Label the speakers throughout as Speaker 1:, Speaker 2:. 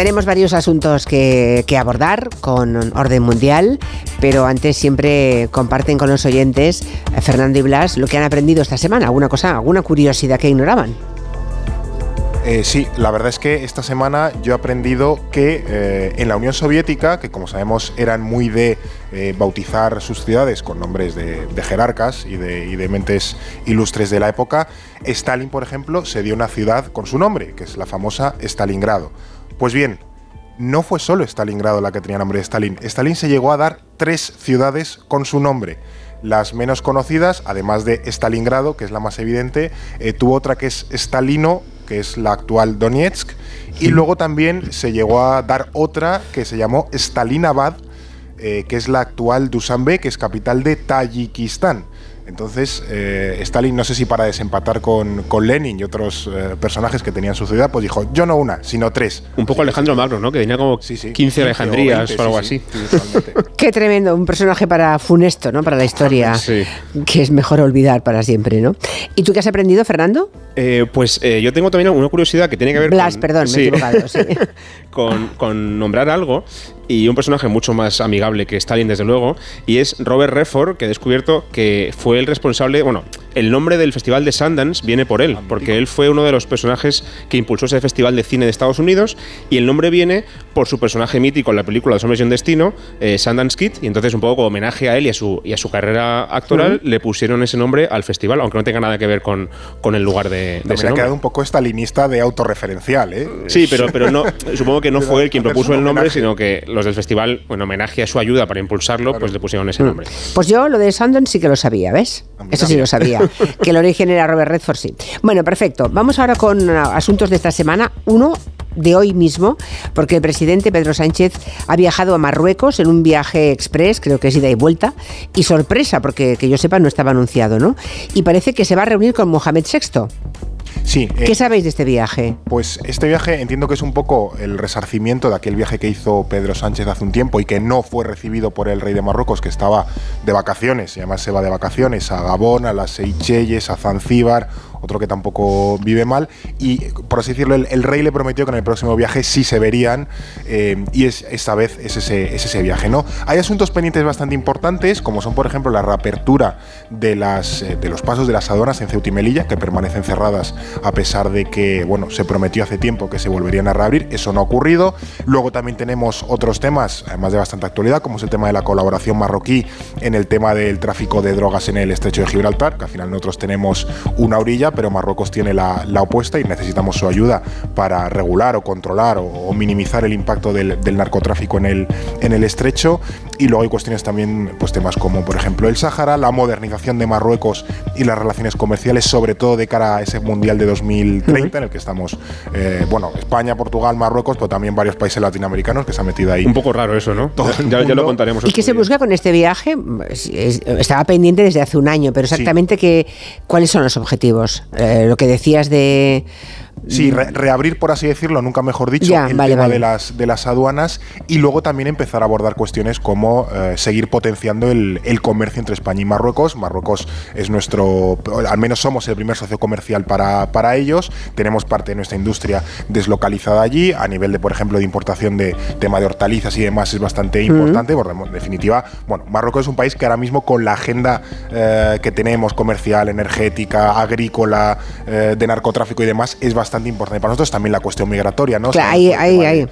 Speaker 1: tenemos varios asuntos que, que, abordar con orden mundial, pero antes siempre comparten con los oyentes, eh, Fernando y Blas, lo que han aprendido esta semana, alguna cosa, alguna curiosidad que ignoraban.
Speaker 2: Eh, sí, la verdad es que esta semana yo he aprendido que eh, en la Unión Soviética, que como sabemos eran muy de bautizar sus ciudades con nombres de, jerarcas y de, y de, mentes ilustres de la época, Stalin, por ejemplo, se dio una ciudad con su nombre, que es la famosa Stalingrado. Pues bien, no fue solo Stalingrado la que tenía nombre de Stalin. Stalin se llegó a dar tres ciudades con su nombre. Las menos conocidas, además de Stalingrado, que es la más evidente, tuvo otra que es Stalino, que es la actual Donetsk, y luego también se llegó a dar otra que se llamó Stalinabad, eh, que es la actual Dushanbe, que es capital de Tayikistán. Entonces, eh, Stalin, no sé si para desempatar con, con Lenin y otros eh, personajes que tenían su ciudad, pues dijo, yo no una, sino tres.
Speaker 3: Un poco Alejandro Magno, ¿no? Que tenía como 15 Alejandrías o, algo así.
Speaker 1: Qué tremendo, un personaje para funesto, ¿no? Para la historia, que es mejor olvidar para siempre, ¿no? ¿Y tú qué has aprendido, Fernando?
Speaker 3: Eh, pues yo tengo también una curiosidad que tiene que ver
Speaker 1: Blas, perdón, me he equivocado.
Speaker 3: con, con nombrar algo y un personaje mucho más amigable que Stalin, desde luego, y es Robert Redford, que he descubierto que fue el responsable, bueno, el nombre del Festival de Sundance viene por él, porque él fue uno de los personajes que impulsó ese Festival de Cine de Estados Unidos y el nombre viene por su personaje mítico en la película Los Hombres y un Destino, eh, Sundance Kid, y entonces un poco como homenaje a él y a su, y a su carrera actoral le pusieron ese nombre al festival, aunque no tenga nada que ver con, con el lugar de, de ese
Speaker 2: ha quedado un poco estalinista de autorreferencial, ¿eh?
Speaker 3: Sí, pero, pero no, supongo que no fue él quien propuso el nombre, sino que los del festival, en homenaje a su ayuda para impulsarlo, pues le pusieron ese nombre.
Speaker 1: Pues yo lo de Sundance sí que lo sabía, ¿ves? Eso sí lo sabía. que el origen era Robert Redford, sí. Bueno, perfecto. Vamos ahora con uh, asuntos de esta semana. Uno de hoy mismo, porque el presidente Pedro Sánchez ha viajado a Marruecos en un viaje express, creo que es ida y vuelta, y sorpresa, porque que yo sepa no estaba anunciado, ¿no? Y parece que se va a reunir con Mohamed VI.
Speaker 2: Sí.
Speaker 1: ¿Qué eh, sabéis de este viaje?
Speaker 2: Pues este viaje entiendo que es un poco el resarcimiento de aquel viaje que hizo Pedro Sánchez hace un tiempo y que no fue recibido por el rey de Marruecos, que estaba de vacaciones, y además se va de vacaciones a Gabón, a las Seychelles, a Zanzíbar otro que tampoco vive mal. Y por así decirlo, el, rey le prometió que en el próximo viaje sí se verían eh, y es, esta vez es ese, ese viaje. ¿no? Hay asuntos pendientes bastante importantes, como son por ejemplo la reapertura de, las, eh, de los pasos de las aduanas en Ceuta y Melilla, que permanecen cerradas a pesar de que bueno, se prometió hace tiempo que se volverían a reabrir. Eso no ha ocurrido. Luego también tenemos otros temas, además de bastante actualidad, como es el tema de la colaboración marroquí en el tema del tráfico de drogas en el estrecho de Gibraltar, que al final nosotros tenemos una orilla pero Marruecos tiene la, opuesta y necesitamos su ayuda para regular o controlar o, minimizar el impacto del, narcotráfico en el, en el estrecho. Y luego hay cuestiones también, pues temas como por ejemplo el Sáhara, la modernización de Marruecos y las relaciones comerciales, sobre todo de cara a ese Mundial de 2030, en el que estamos, eh, bueno, España, Portugal, Marruecos, pero también varios países latinoamericanos que se han metido ahí.
Speaker 3: Un poco raro eso, ¿no? Ya, lo contaremos.
Speaker 1: ¿Y qué se busca con este viaje? Estaba pendiente desde hace un año, pero exactamente qué, cuáles son los objetivos. Eh, lo que decías de
Speaker 2: Sí, reabrir, por así decirlo, nunca mejor dicho, el tema De, las, de las aduanas y luego también empezar a abordar cuestiones como eh, seguir potenciando el, comercio entre España y Marruecos. Marruecos es nuestro, al menos somos el primer socio comercial para, para ellos. Tenemos parte de nuestra industria deslocalizada allí. A nivel de, por ejemplo, de importación de tema de hortalizas y demás es bastante importante. Porque, en definitiva, bueno, Marruecos es un país que ahora mismo con la agenda eh, que tenemos comercial, energética, agrícola, eh, de narcotráfico y demás, es bastante bastante importante para nosotros, también la cuestión migratoria, ¿no?
Speaker 1: Claro, ahí,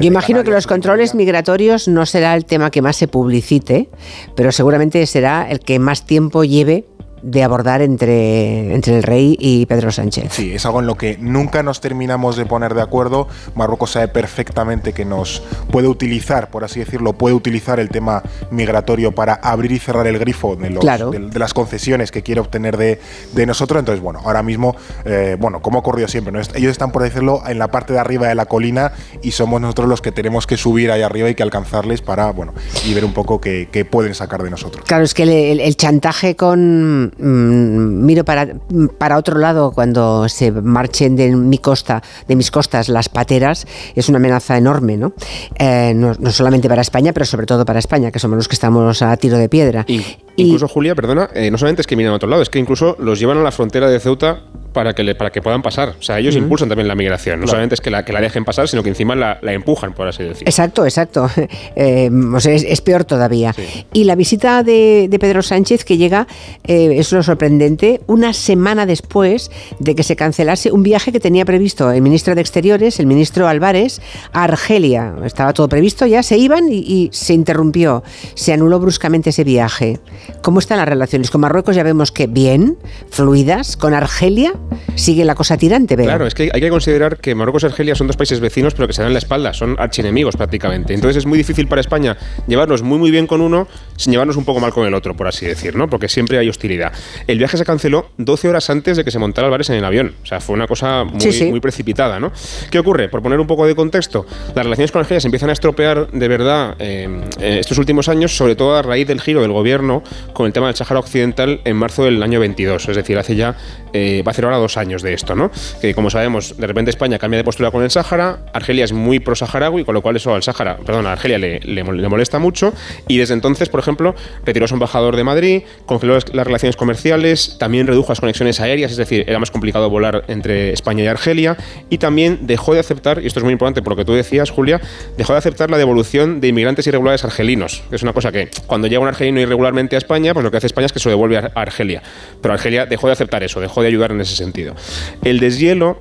Speaker 1: Yo imagino que los controles migratorios no será el tema que más se publicite, pero seguramente será el que más tiempo lleve de abordar entre, entre el rey y Pedro Sánchez.
Speaker 2: Sí, es algo en lo que nunca nos terminamos de poner de acuerdo. Marruecos sabe perfectamente que nos puede utilizar, por así decirlo, puede utilizar el tema migratorio para abrir y cerrar el grifo de, los, de, las concesiones que quiere obtener de, de nosotros. Entonces, bueno, ahora mismo, eh, bueno, como ha ocurrido siempre, ellos están, por decirlo, en la parte de arriba de la colina y somos nosotros los que tenemos que subir ahí arriba y que alcanzarles para, bueno, y ver un poco qué, pueden sacar de nosotros.
Speaker 1: Claro, es que el chantaje con Mm, miro para, para otro lado cuando se marchen de mi costa, de mis costas las pateras, es una amenaza enorme, ¿no? Eh, no, solamente para España, pero sobre todo para España, que somos los que estamos a tiro de piedra.
Speaker 3: incluso, Julia, perdona, eh, no solamente es que miran a otro lado, es que incluso los llevan a la frontera de Ceuta para que, para que puedan pasar. O sea, ellos impulsan también la migración. No solamente es que la, que la dejen pasar, sino que encima la, empujan, por así decirlo.
Speaker 1: Exacto, exacto. Eh, o sea, es, peor todavía. Y la visita de, Pedro Sánchez, que llega, eh, es lo sorprendente, una semana después de que se cancelase un viaje que tenía previsto el ministro de Exteriores, el ministro Álvarez, a Argelia. Estaba todo previsto, ya se iban y, y se interrumpió. Se anuló bruscamente ese viaje. ¿Cómo están las relaciones? Con Marruecos ya vemos que bien, fluidas. Con Argelia sigue la cosa tirante, ¿verdad?
Speaker 3: Claro, es que hay que considerar que Marruecos y Argelia son dos países vecinos, pero que se dan la espalda, son archienemigos prácticamente. Entonces es muy difícil para España llevarnos muy muy bien con uno sin llevarnos un poco mal con el otro, por así decir, ¿no? Porque siempre hay hostilidad. El viaje se canceló 12 horas antes de que se montara Álvarez en el avión. O sea, fue una cosa muy, muy precipitada, ¿no? ¿Qué ocurre? Por poner un poco de contexto, las relaciones con Argelia se empiezan a estropear de verdad eh, estos últimos años, sobre todo a raíz del giro del gobierno con el tema del Sáhara Occidental en marzo del año 22. Es decir, hace ya, eh, va a ahora dos años de esto, ¿no? Que como sabemos, de repente España cambia de postura con el Sáhara, Argelia es muy pro-saharaui, con lo cual eso al Sáhara, perdón, a Argelia le, le, molesta mucho, y desde entonces, por ejemplo, retiró a su embajador de Madrid, congeló las, relaciones comerciales, también redujo las conexiones aéreas, es decir, era más complicado volar entre España y Argelia, y también dejó de aceptar, y esto es muy importante por lo que tú decías, Julia, dejó de aceptar la devolución de inmigrantes irregulares argelinos, que es una cosa que cuando llega un argelino irregularmente a España, pues lo que hace España es que se lo devuelve a Argelia. Pero Argelia dejó de aceptar eso, dejó de ayudar en ese sentido. El deshielo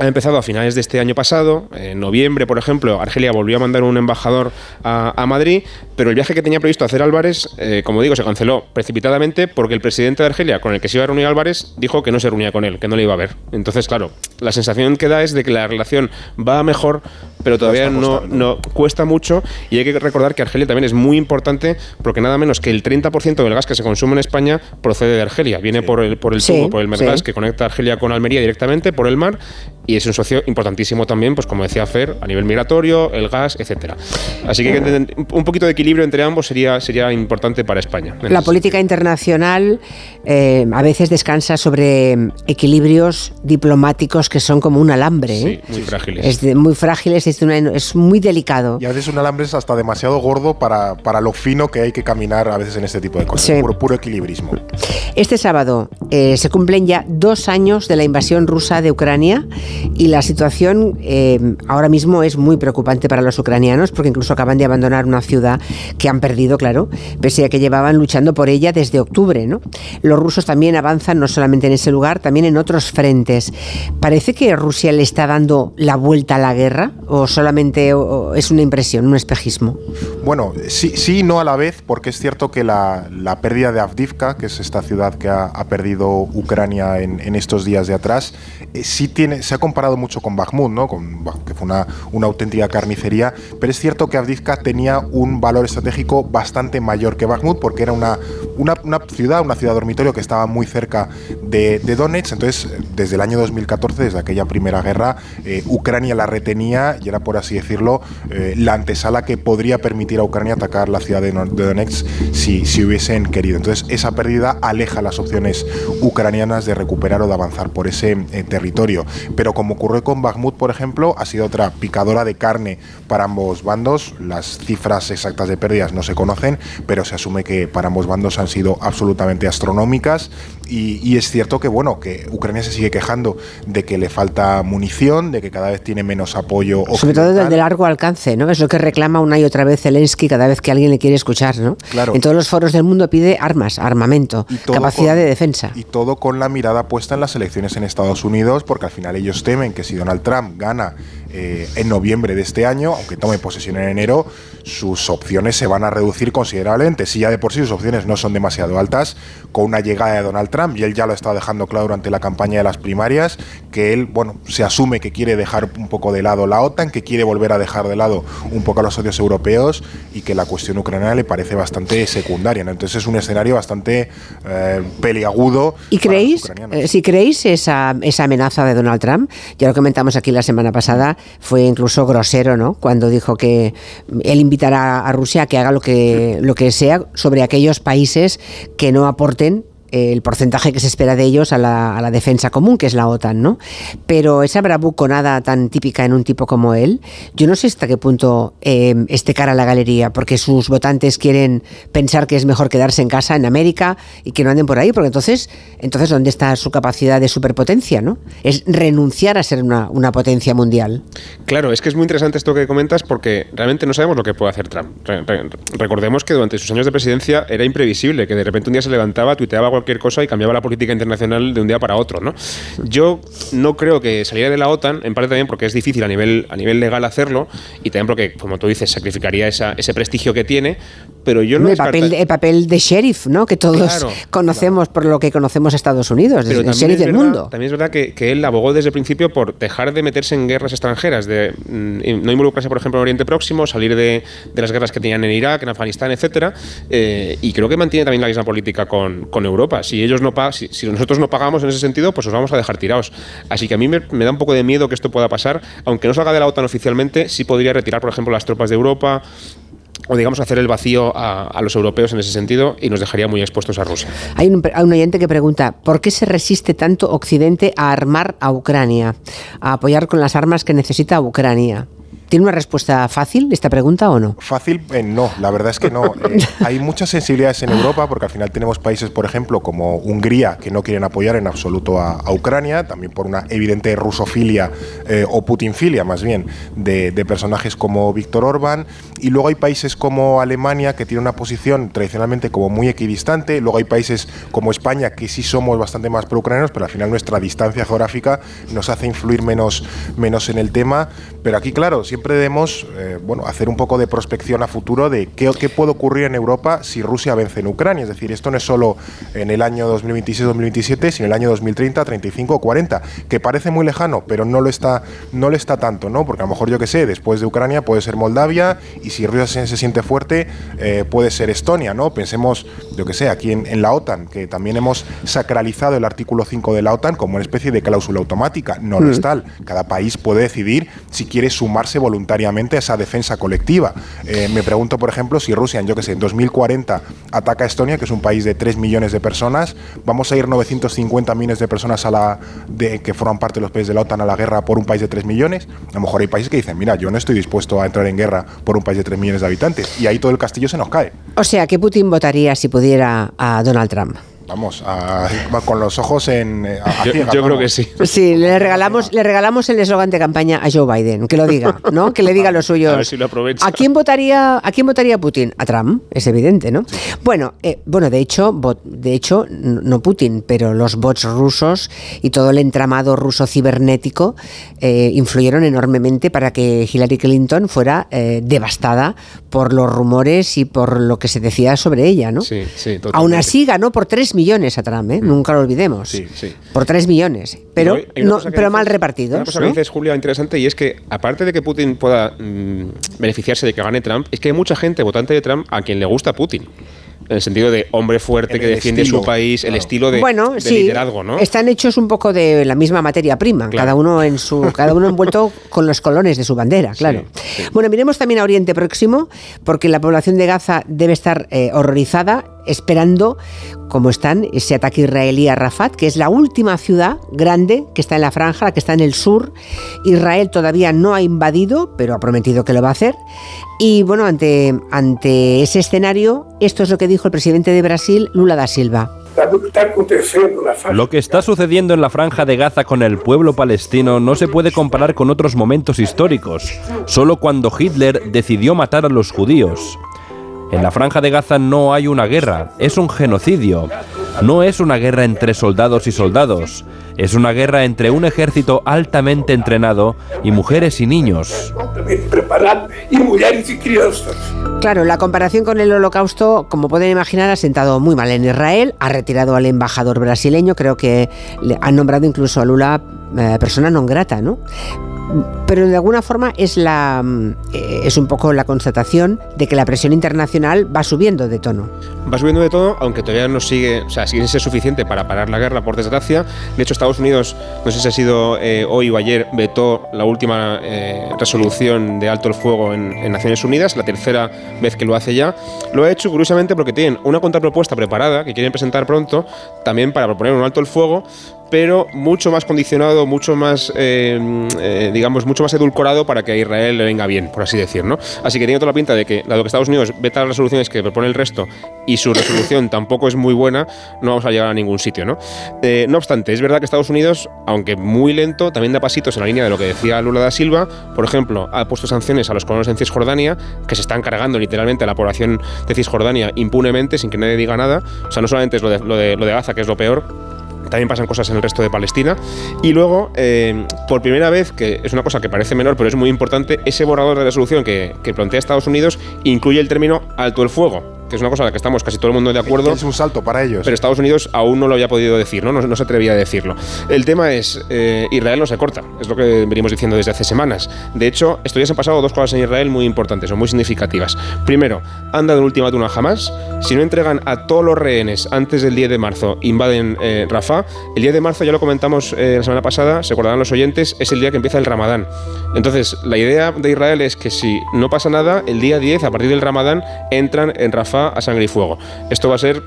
Speaker 3: ha empezado a finales de este año pasado. En noviembre, por ejemplo, Argelia volvió a mandar un embajador a, Madrid, pero el viaje que tenía previsto hacer Álvarez, eh, como digo, se canceló precipitadamente porque el presidente de Argelia, con el que se iba a reunir Álvarez, dijo que no se reunía con él, que no le iba a ver. Entonces, claro, la sensación que da es de que la relación va mejor, pero todavía no, no cuesta mucho. Y hay que recordar que Argelia también es muy importante porque nada menos que el 30% del gas que se consume en España procede de Argelia. Viene por el, por el tubo, por el Mergas, que conecta Argelia con Almería directamente, por el mar y es un socio importantísimo también, pues como decía Fer, a nivel migratorio, el gas, etcétera. Así que un poquito de equilibrio entre ambos sería, sería importante para España.
Speaker 1: La política internacional eh, a veces descansa sobre equilibrios diplomáticos que son como un alambre.
Speaker 3: ¿eh? muy frágiles.
Speaker 1: Es muy frágiles, es, es, muy delicado.
Speaker 2: Y a veces un alambre es hasta demasiado gordo para, para lo fino que hay que caminar a veces en este tipo de cosas. Puro, puro, equilibrismo.
Speaker 1: Este sábado eh, se cumplen ya dos años de la invasión rusa de Ucrania y la situación eh, ahora mismo es muy preocupante para los ucranianos porque incluso acaban de abandonar una ciudad que han perdido, claro, pese a que llevaban luchando por ella desde octubre. ¿no? Los rusos también avanzan no solamente en ese lugar, también en otros frentes. ¿Parece que Rusia le está dando la vuelta a la guerra o solamente es una impresión, un espejismo?
Speaker 2: Bueno, sí, sí no a la vez, porque es cierto que la, pérdida de Avdivka, que es esta ciudad que ha, perdido Ucrania en, estos días de atrás, eh, sí tiene, se ha comparado mucho con Bakhmut, ¿no? Con, que fue una, una, auténtica carnicería, pero es cierto que Avdivka tenía un valor estratégico bastante mayor que Bakhmut porque era una, una, ciudad, una ciudad dormitorio que estaba muy cerca de, Donetsk, entonces desde el año 2014, desde aquella primera guerra, eh, Ucrania la retenía y era, por así decirlo, eh, la antesala que podría permitir a Ucrania atacar la ciudad de, Donetsk si, si hubiesen querido. Entonces esa pérdida aleja las opciones ucranianas de recuperar o de avanzar por ese territorio. Pero como ocurrió con Bakhmut, por ejemplo, ha sido otra picadora de carne para ambos bandos. Las cifras exactas de pérdidas no se conocen, pero se asume que para ambos bandos han sido absolutamente astronómicas. Y, es cierto que, bueno, que Ucrania se sigue quejando de que le falta munición, de que cada vez tiene menos apoyo.
Speaker 1: Sobre todo de largo alcance, ¿no? Es lo que reclama una y otra vez Zelensky cada vez que alguien le quiere escuchar, ¿no?
Speaker 2: Claro.
Speaker 1: En todos los foros del mundo pide armas, armamento, capacidad de defensa.
Speaker 2: Y todo con la mirada puesta en las elecciones en Estados Unidos, porque al final ellos temen que si Donald Trump gana eh, en noviembre de este año, aunque tome posesión en enero, sus opciones se van a reducir considerablemente. Si ya de por sí sus opciones no son demasiado altas, con una llegada de Donald Trump, y él ya lo está dejando claro durante la campaña de las primarias, que él, bueno, se asume que quiere dejar un poco de lado la OTAN, que quiere volver a dejar de lado un poco a los socios europeos y que la cuestión ucraniana le parece bastante secundaria. Entonces es un escenario bastante eh, peliagudo.
Speaker 1: ¿Y creéis, eh, si creéis esa, esa amenaza de Donald Trump, ya lo comentamos aquí la semana pasada, fue incluso grosero, ¿no? Cuando dijo que él invitará a Rusia a que haga lo que, lo que sea sobre aquellos países que no aporten el porcentaje que se espera de ellos a la, defensa común, que es la OTAN, ¿no? Pero esa bravuconada tan típica en un tipo como él, yo no sé hasta qué punto eh, esté cara a la galería, porque sus votantes quieren pensar que es mejor quedarse en casa en América y que no anden por ahí, porque entonces, entonces ¿dónde está su capacidad de superpotencia, ¿no? Es renunciar a ser una, una potencia mundial.
Speaker 3: Claro, es que es muy interesante esto que comentas porque realmente no sabemos lo que puede hacer Trump. recordemos que durante sus años de presidencia era imprevisible, que de repente un día se levantaba, tuiteaba cualquier cosa y cambiaba la política internacional de un día para otro. ¿no? Yo no creo que saliera de la OTAN, en parte también porque es difícil a nivel, a nivel legal hacerlo y también porque, como tú dices, sacrificaría ese prestigio que tiene, pero yo no...
Speaker 1: El, papel, el papel de sheriff, ¿no? que todos conocemos por lo que conocemos a Estados Unidos, el sheriff del mundo.
Speaker 3: También es verdad que, que, él abogó desde el principio por dejar de meterse en guerras extranjeras, de mm, no involucrarse, por ejemplo, en Oriente Próximo, salir de, de las guerras que tenían en Irak, en Afganistán, etcétera, eh, y creo que mantiene también la misma política con, con Si ellos no si, nosotros no pagamos en ese sentido, pues os vamos a dejar tirados. Así que a mí me, da un poco de miedo que esto pueda pasar, aunque no salga de la OTAN oficialmente, sí podría retirar, por ejemplo, las tropas de Europa o digamos hacer el vacío a, los europeos en ese sentido y nos dejaría muy expuestos a Rusia.
Speaker 1: Hay un, oyente que pregunta, ¿por qué se resiste tanto Occidente a armar a Ucrania, a apoyar con las armas que necesita Ucrania? ¿Tiene una respuesta fácil esta pregunta o no?
Speaker 2: Fácil, eh, no, la verdad es que no. Eh, hay muchas sensibilidades en Europa porque al final tenemos países, por ejemplo, como Hungría, que no quieren apoyar en absoluto a, Ucrania, también por una evidente rusofilia eh, o putinfilia más bien de, personajes como Víctor Orbán. Y luego hay países como Alemania que tiene una posición tradicionalmente como muy equidistante. Luego hay países como España que sí somos bastante más pro-ucranianos, pero al final nuestra distancia geográfica nos hace influir menos, menos en el tema. Pero aquí, claro, siempre siempre debemos eh, bueno, hacer un poco de prospección a futuro de qué, qué, puede ocurrir en Europa si Rusia vence en Ucrania. Es decir, esto no es solo en el año 2026-2027, sino en el año 2030, 35 o 40, que parece muy lejano, pero no lo está, no lo está tanto, ¿no? Porque a lo mejor, yo que sé, después de Ucrania puede ser Moldavia y si Rusia se, siente fuerte, eh, puede ser Estonia, ¿no? Pensemos, yo que sé, aquí en, la OTAN, que también hemos sacralizado el artículo 5 de la OTAN como una especie de cláusula automática. No lo mm. es tal. Cada país puede decidir si quiere sumarse voluntariamente a esa defensa colectiva. Eh, me pregunto, por ejemplo, si Rusia, en yo que sé, en 2040 ataca a Estonia, que es un país de 3 millones de personas, vamos a ir 950 millones de personas a la que forman parte de los países de la OTAN a la guerra por un país de 3 millones. A lo mejor hay países que dicen, mira, yo no estoy dispuesto a entrar en guerra por un país de 3 millones de habitantes. Y ahí todo el castillo se nos cae.
Speaker 1: O sea, que Putin votaría si pudiera a Donald Trump.
Speaker 2: Vamos, con los ojos en.
Speaker 3: Eh, yo, creo que sí.
Speaker 1: Sí, le regalamos, le regalamos el eslogan de campaña a Joe Biden, que lo diga, ¿no? Que le diga lo suyo.
Speaker 3: A ver si lo aprovecha.
Speaker 1: ¿A quién votaría, a quién votaría Putin? A Trump, es evidente, ¿no? Bueno, eh, bueno, de hecho, de hecho, no Putin, pero los bots rusos y todo el entramado ruso cibernético eh, influyeron enormemente para que Hillary Clinton fuera devastada por los rumores y por lo que se decía sobre ella, ¿no?
Speaker 3: Sí, sí, totalmente.
Speaker 1: Aún así ganó por tres millones a Trump, ¿eh? Mm. nunca lo olvidemos.
Speaker 3: Sí, sí.
Speaker 1: Por 3 millones, pero, pero mal repartidos.
Speaker 3: Una cosa que dices, Julia, interesante, y es que aparte de que Putin pueda mm, beneficiarse de que gane Trump, es que hay mucha gente votante de Trump a quien le gusta Putin en el sentido de hombre fuerte que defiende su país, el estilo de, bueno, liderazgo, ¿no?
Speaker 1: Están hechos un poco de la misma materia prima, cada uno en su, cada uno envuelto con los colores de su bandera, claro. Bueno, miremos también a Oriente Próximo, porque la población de Gaza debe estar eh, horrorizada esperando como están ese ataque israelí a Rafat, que es la última ciudad grande que está en la franja, la que está en el sur. Israel todavía no ha invadido, pero ha prometido que lo va a hacer. Y bueno, ante, ante ese escenario, esto es lo que dijo el presidente de Brasil, Lula da Silva.
Speaker 4: Lo que está sucediendo en la franja de Gaza con el pueblo palestino no se puede comparar con otros momentos históricos, solo cuando Hitler decidió matar a los judíos. En la franja de Gaza no hay una guerra, es un genocidio. No es una guerra entre soldados y soldados, es una guerra entre un ejército altamente entrenado y mujeres y niños.
Speaker 1: Claro, la comparación con el holocausto, como pueden imaginar, ha sentado muy mal en Israel, ha retirado al embajador brasileño, creo que le han nombrado incluso a Lula eh, persona non grata, ¿no? Pero de alguna forma es la mm, eh, es un poco la constatación de que la presión internacional va subiendo de tono.
Speaker 3: Va subiendo de todo, aunque todavía no sigue, o sea, sigue ser suficiente para parar la guerra, por desgracia. De hecho, Estados Unidos, no sé si ha sido eh, hoy o ayer, vetó la última eh, resolución de alto el fuego en, en, Naciones Unidas, la tercera vez que lo hace ya. Lo ha hecho curiosamente porque tienen una contrapropuesta preparada que quieren presentar pronto, también para proponer un alto el fuego, pero mucho más condicionado, mucho más, eh, eh, digamos, mucho más edulcorado para que a Israel le venga bien, por así decir, ¿no? Así que tiene toda la pinta de que, dado que Estados Unidos veta las resoluciones que propone el resto y su resolución tampoco es muy buena, no vamos a llegar a ningún sitio, ¿no? Eh, no obstante, es verdad que Estados Unidos, aunque muy lento, también da pasitos en la línea de lo que decía Lula da Silva. Por ejemplo, ha puesto sanciones a los colonos en Cisjordania, que se están cargando literalmente a la población de Cisjordania impunemente, sin que nadie diga nada. O sea, no solamente es lo de, lo de, lo de Gaza, que es lo peor, también pasan cosas en el resto de Palestina. Y luego, eh, por primera vez, que es una cosa que parece menor, pero es muy importante, ese borrador de resolución que, que plantea Estados Unidos incluye el término alto el fuego que es una cosa en la que estamos casi todo el mundo de acuerdo.
Speaker 2: Es un salto para ellos.
Speaker 3: Pero Estados Unidos aún no lo había podido decir, no, no, se atrevía a decirlo. El tema es, eh, Israel no se corta, es lo que venimos diciendo desde hace semanas. De hecho, estos días han pasado dos cosas en Israel muy importantes o muy significativas. Primero, han dado un ultimátum a Hamas. Si no entregan a todos los rehenes antes del 10 de marzo, invaden eh, Rafah. El 10 de marzo, ya lo comentamos eh, la semana pasada, se acordarán los oyentes, es el día que empieza el Ramadán. Entonces, la idea de Israel es que si no pasa nada, el día 10, a partir del Ramadán, entran en Rafah a sangre y fuego. Esto va a ser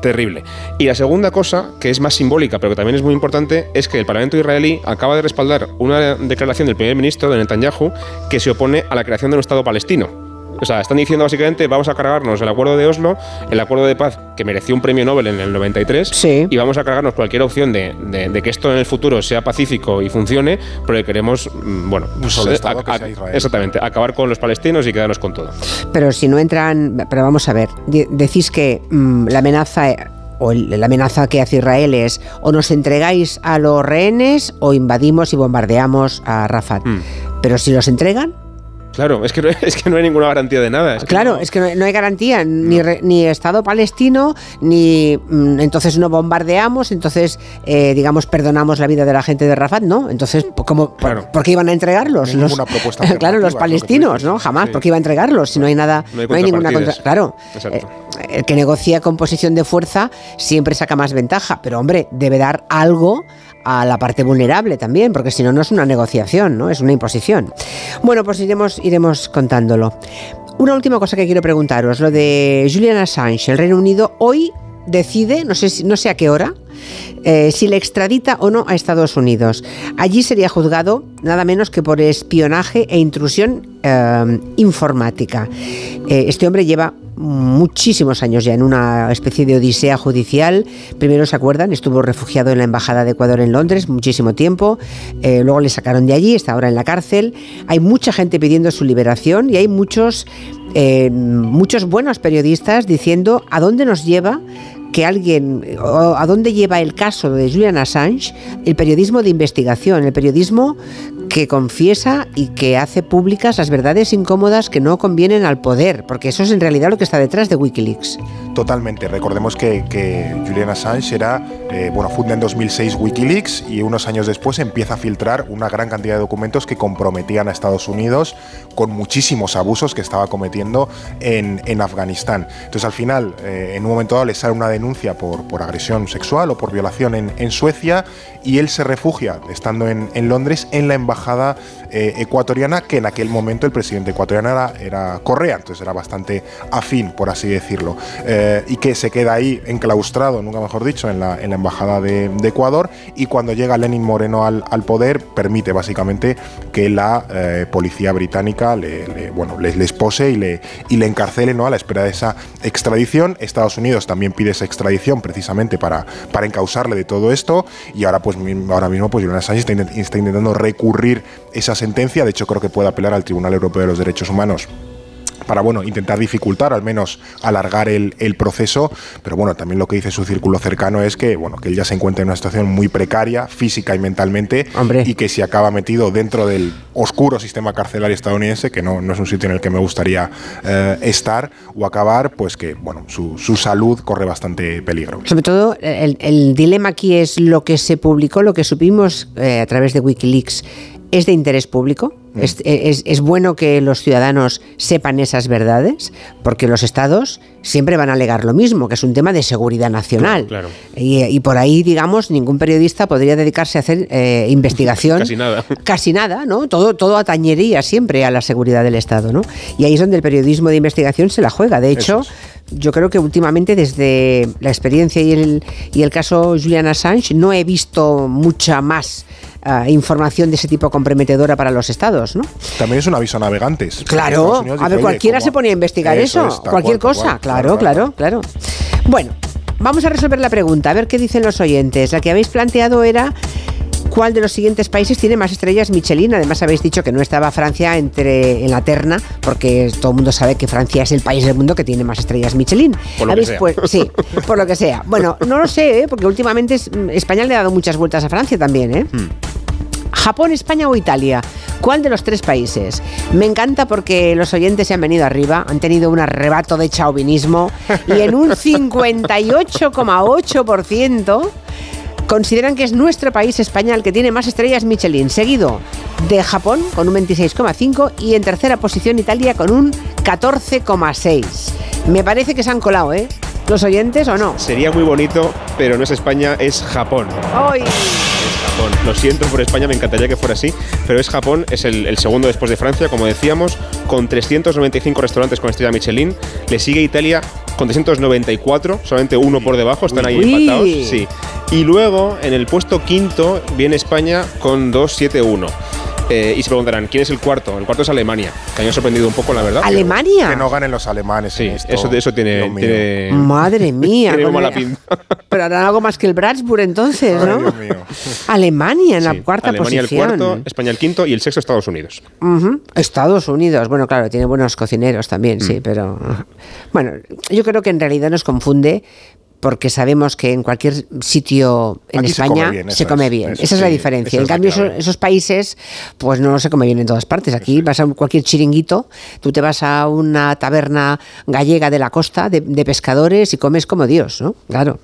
Speaker 3: terrible. Y la segunda cosa, que es más simbólica, pero que también es muy importante, es que el Parlamento israelí acaba de respaldar una declaración del primer ministro de Netanyahu que se opone a la creación de un Estado palestino. O sea, están diciendo básicamente vamos a cargarnos el acuerdo de Oslo, el acuerdo de paz que mereció un premio Nobel en el 93, y vamos a cargarnos cualquier opción de, que esto en el futuro sea pacífico y funcione, porque queremos, mm, bueno,
Speaker 2: pues,
Speaker 3: exactamente, acabar con los palestinos y quedarnos con todo.
Speaker 1: Pero si no entran, pero vamos a ver, decís que mm, la amenaza o la amenaza que hace Israel es o nos entregáis a los rehenes o invadimos y bombardeamos a Rafat. Mm. Pero si los entregan,
Speaker 3: Claro, es que no, es que no hay ninguna garantía de nada.
Speaker 1: claro, es que no, hay garantía, ni, ni, Estado palestino, ni mm, entonces no bombardeamos, entonces, eh, digamos, perdonamos la vida de la gente de Rafat, ¿no? Entonces, ¿cómo, por, qué iban a entregarlos?
Speaker 2: los, propuesta
Speaker 1: claro, los palestinos, ¿no? Jamás, ¿por qué iba a entregarlos? Si no hay nada, no hay, ninguna contra. Claro, eh, el que negocia con posición de fuerza siempre saca más ventaja, pero hombre, debe dar algo a la parte vulnerable también, porque si no, no es una negociación, ¿no? Es una imposición. Bueno, pues iremos, iremos contándolo. Una última cosa que quiero preguntaros, lo de Julian Assange. El Reino Unido hoy decide, no sé, no sé a qué hora, eh, si le extradita o no a Estados Unidos. Allí sería juzgado nada menos que por espionaje e intrusión eh, informática. Eh, este hombre lleva muchísimos años ya en una especie de odisea judicial. Primero se acuerdan, estuvo refugiado en la Embajada de Ecuador en Londres muchísimo tiempo, luego le sacaron de allí, está ahora en la cárcel. Hay mucha gente pidiendo su liberación y hay muchos, muchos buenos periodistas diciendo a dónde nos lleva que alguien, a dónde lleva el caso de Julian Assange, el periodismo de investigación, el periodismo que confiesa y que hace públicas las verdades incómodas que no convienen al poder, porque eso es en realidad lo que está detrás de Wikileaks.
Speaker 2: Totalmente. Recordemos que, Julian Assange era, eh, bueno, funda en 2006 Wikileaks y unos años después empieza a filtrar una gran cantidad de documentos que comprometían a Estados Unidos con muchísimos abusos que estaba cometiendo en, Afganistán. Entonces, al final, eh, en un momento dado, le sale una denuncia por, por agresión sexual o por violación en, en Suecia y él se refugia, estando en, Londres, en la embajada eh, ecuatoriana, que en aquel momento el presidente ecuatoriano era, Correa, entonces era bastante afín, por así decirlo, eh, y que se queda ahí enclaustrado, nunca mejor dicho, en la, embajada de, Ecuador, y cuando llega Lenin Moreno al, poder, permite básicamente que la eh, policía británica le, bueno, les, y le, y le encarcele ¿no? a la espera de esa extradición. Estados Unidos también pide esa extradición precisamente para, para encausarle de todo esto, y ahora pues ahora mismo pues Julian Assange está intentando recurrir esa sentencia, de hecho creo que puede apelar al Tribunal Europeo de los Derechos Humanos para bueno, intentar dificultar, al menos alargar el, proceso, pero bueno, también lo que dice su círculo cercano es que bueno, que él ya se encuentra en una situación muy precaria, física y mentalmente, y que si acaba metido dentro del oscuro sistema carcelario estadounidense, que no, no es un sitio en el que me gustaría eh, estar o acabar, pues que bueno, su, salud corre bastante peligro.
Speaker 1: Sobre todo, el, dilema aquí es lo que se publicó, lo que supimos eh, a través de Wikileaks es de interés público. Mm. Es, bueno que los ciudadanos sepan esas verdades, porque los estados siempre van a alegar lo mismo, que es un tema de seguridad nacional. Y, por ahí, digamos, ningún periodista podría dedicarse a hacer eh, investigación.
Speaker 3: Casi nada.
Speaker 1: Casi nada, ¿no? Todo, todo atañería siempre a la seguridad del Estado, ¿no? Y ahí es donde el periodismo de investigación se la juega. De hecho, yo creo que últimamente, desde la experiencia y el, y el caso Julian Assange, no he visto mucha más información de ese tipo comprometedora para los estados, ¿no?
Speaker 2: También es un aviso a navegantes.
Speaker 1: Claro, a ver, cualquiera se ponía a investigar eso, cualquier cosa, claro, claro, claro. Bueno, vamos a resolver la pregunta, a ver qué dicen los oyentes. La que habéis planteado era cuál de los siguientes países tiene más estrellas Michelin. Además habéis dicho que no estaba Francia entre en la terna, porque todo el mundo sabe que Francia es el país del mundo que tiene más estrellas Michelin.
Speaker 3: Por lo que sea.
Speaker 1: sí, por lo que sea. Bueno, no lo sé, ¿eh? porque últimamente España le ha dado muchas vueltas a Francia también, ¿eh? Hmm. Japón, España o Italia. ¿Cuál de los tres países? Me encanta porque los oyentes se han venido arriba, han tenido un arrebato de chauvinismo y en un 58,8% consideran que es nuestro país, España, el que tiene más estrellas Michelin, seguido de Japón con un 26,5 y en tercera posición Italia con un 14,6. Me parece que se han colado, ¿eh? ¿Los oyentes o no?
Speaker 3: Sería muy bonito, pero no es España, es Japón.
Speaker 1: ¡Ay!
Speaker 3: Lo siento por España, me encantaría que fuera así, pero es Japón, es el, segundo después de Francia, como decíamos, con 395 restaurantes con estrella Michelin. Le sigue Italia con 394, solamente uno por debajo, están ahí empatados. Sí. Y luego, en el puesto quinto, viene España con 271. Eh, y se preguntarán, ¿quién es el cuarto? El cuarto es Alemania, que me ha sorprendido un poco, la verdad.
Speaker 1: ¿Alemania?
Speaker 2: Que no ganen los alemanes.
Speaker 3: Sí, eso, eso tiene,
Speaker 1: Madre mía.
Speaker 3: tiene mala pinta.
Speaker 1: Pero harán algo más que el Bratsburg entonces, ¿no? Dios mío. Alemania en la cuarta
Speaker 3: Alemania
Speaker 1: posición.
Speaker 3: Alemania el cuarto, España el quinto y el sexto Estados Unidos.
Speaker 1: Estados Unidos, bueno, claro, tiene buenos cocineros también, sí, mm. pero. Bueno, yo creo que en realidad nos confunde porque sabemos que en cualquier sitio en España se come bien. Esa es la diferencia. En cambio, esos, países, pues no se come bien en todas partes. Aquí vas a cualquier chiringuito, tú te vas a una taberna gallega de la costa de, pescadores y comes como Dios, ¿no? Claro.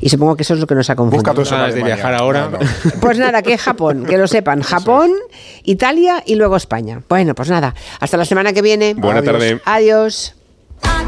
Speaker 1: Y supongo que eso es lo que nos ha confundido.
Speaker 3: Busca de viajar ahora.
Speaker 1: Pues nada, que Japón, que lo sepan. Japón, Italia y luego España. Bueno, pues nada. Hasta la semana que viene.
Speaker 3: Buena tarde.
Speaker 1: Adiós.